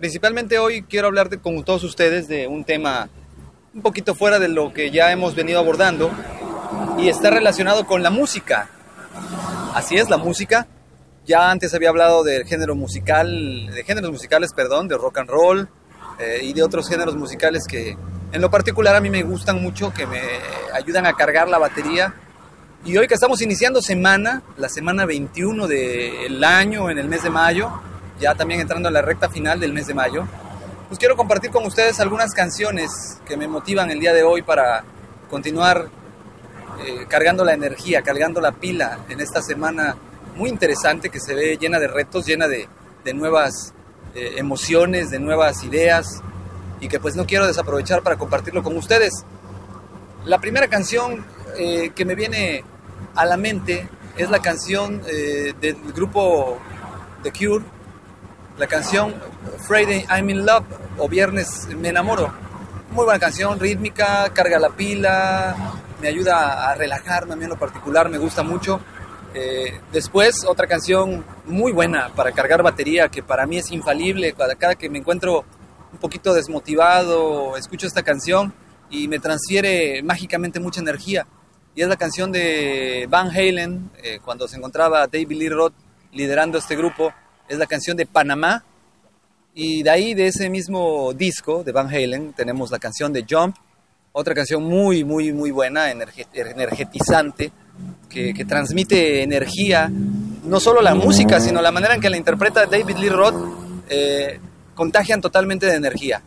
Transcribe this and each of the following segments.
Principalmente hoy quiero hablar con todos ustedes de un tema un poquito fuera de lo que ya hemos venido abordando y está relacionado con la música. Así es, la música. Ya antes había hablado del género musical, de géneros musicales, perdón, de rock and roll eh, y de otros géneros musicales que en lo particular a mí me gustan mucho, que me ayudan a cargar la batería. Y hoy que estamos iniciando semana, la semana 21 del año, en el mes de mayo, ya también entrando a la recta final del mes de mayo, pues quiero compartir con ustedes algunas canciones que me motivan el día de hoy para continuar eh, cargando la energía, cargando la pila en esta semana muy interesante que se ve llena de retos, llena de, de nuevas eh, emociones, de nuevas ideas y que pues no quiero desaprovechar para compartirlo con ustedes. La primera canción eh, que me viene a la mente es la canción del grupo The Cure, la canción Friday I'm in Love o Viernes me enamoro. Muy buena canción, rítmica, carga la pila, me ayuda a relajarme, a mí en lo particular me gusta mucho. Eh, después, otra canción muy buena para cargar batería, que para mí es infalible. Cada, cada que me encuentro un poquito desmotivado, escucho esta canción y me transfiere mágicamente mucha energía. Y es la canción de Van Halen, eh, cuando se encontraba David Lee Roth liderando este grupo es la canción de Panamá. Y de ahí, de ese mismo disco de Van Halen, tenemos la canción de Jump, otra canción muy, muy, muy buena, energetizante, que, transmite energía. No solo la música, sino la manera en que la interpreta David Lee Roth, eh, contagian totalmente de energía.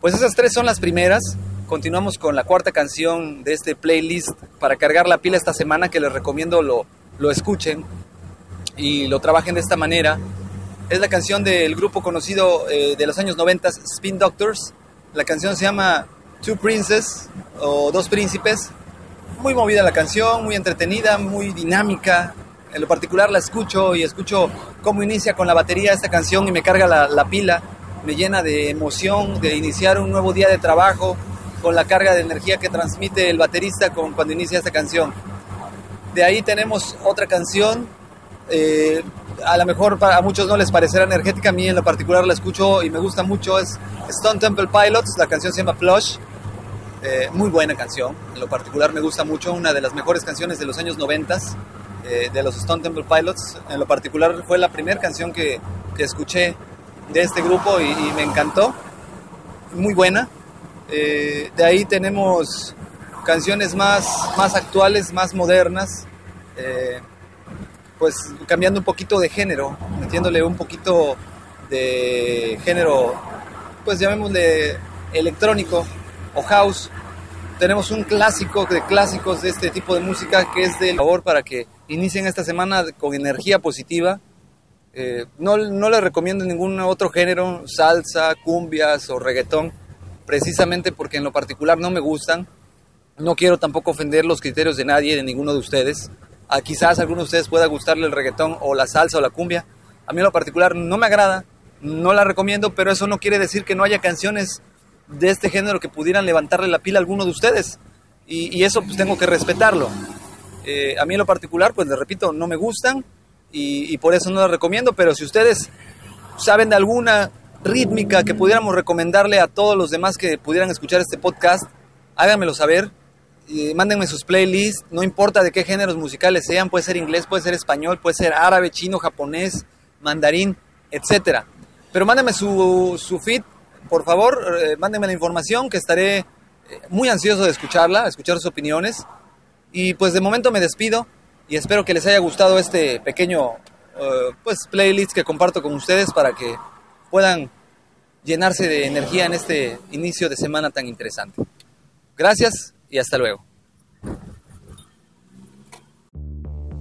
Pues esas tres son las primeras. Continuamos con la cuarta canción de este playlist para cargar la pila esta semana, que les recomiendo lo, lo escuchen y lo trabajen de esta manera. Es la canción del grupo conocido eh, de los años 90, Spin Doctors. La canción se llama Two Princes o Dos Príncipes. Muy movida la canción, muy entretenida, muy dinámica. En lo particular la escucho y escucho cómo inicia con la batería esta canción y me carga la, la pila. Me llena de emoción de iniciar un nuevo día de trabajo con la carga de energía que transmite el baterista con, cuando inicia esta canción. De ahí tenemos otra canción eh, a lo mejor a muchos no les parecerá energética, a mí en lo particular la escucho y me gusta mucho, es Stone Temple Pilots, la canción se llama Plush, eh, muy buena canción, en lo particular me gusta mucho, una de las mejores canciones de los años 90 eh, de los Stone Temple Pilots, en lo particular fue la primera canción que, que escuché de este grupo y, y me encantó, muy buena. de ahí tenemos canciones más, más actuales, más modernas pues cambiando un poquito de género, metiéndole un poquito de género, pues llamémosle electrónico o house. Tenemos un clásico de clásicos de este tipo de música que es del favor para que inicien esta semana con energía positiva. Eh, no, no les recomiendo ningún otro género, salsa, cumbias o reggaetón, precisamente porque en lo particular no me gustan. No quiero tampoco ofender los criterios de nadie, de ninguno de ustedes. Quizás a alguno de ustedes pueda gustarle el reggaetón o la salsa o la cumbia. A mí en lo particular no me agrada, no la recomiendo, pero eso no quiere decir que no haya canciones de este género que pudieran levantarle la pila a alguno de ustedes. Y, eso pues tengo que respetarlo. Eh, a mí en lo particular, pues les repito, no me gustan y, por eso no la recomiendo, pero si ustedes saben de alguna rítmica que pudiéramos recomendarle a todos los demás que pudieran escuchar este podcast, háganmelo saber mándenme sus playlists, no importa de qué géneros musicales sean, puede ser inglés, puede ser español, puede ser árabe, chino, japonés, mandarín, etc. Pero mándenme su, su feed, por favor, eh, mándenme la información que estaré eh, muy ansioso de escucharla, escuchar sus opiniones. Y pues de momento me despido y espero que les haya gustado este pequeño eh, pues playlist que comparto con ustedes para que puedan llenarse de energía en este inicio de semana tan interesante. Gracias y hasta luego.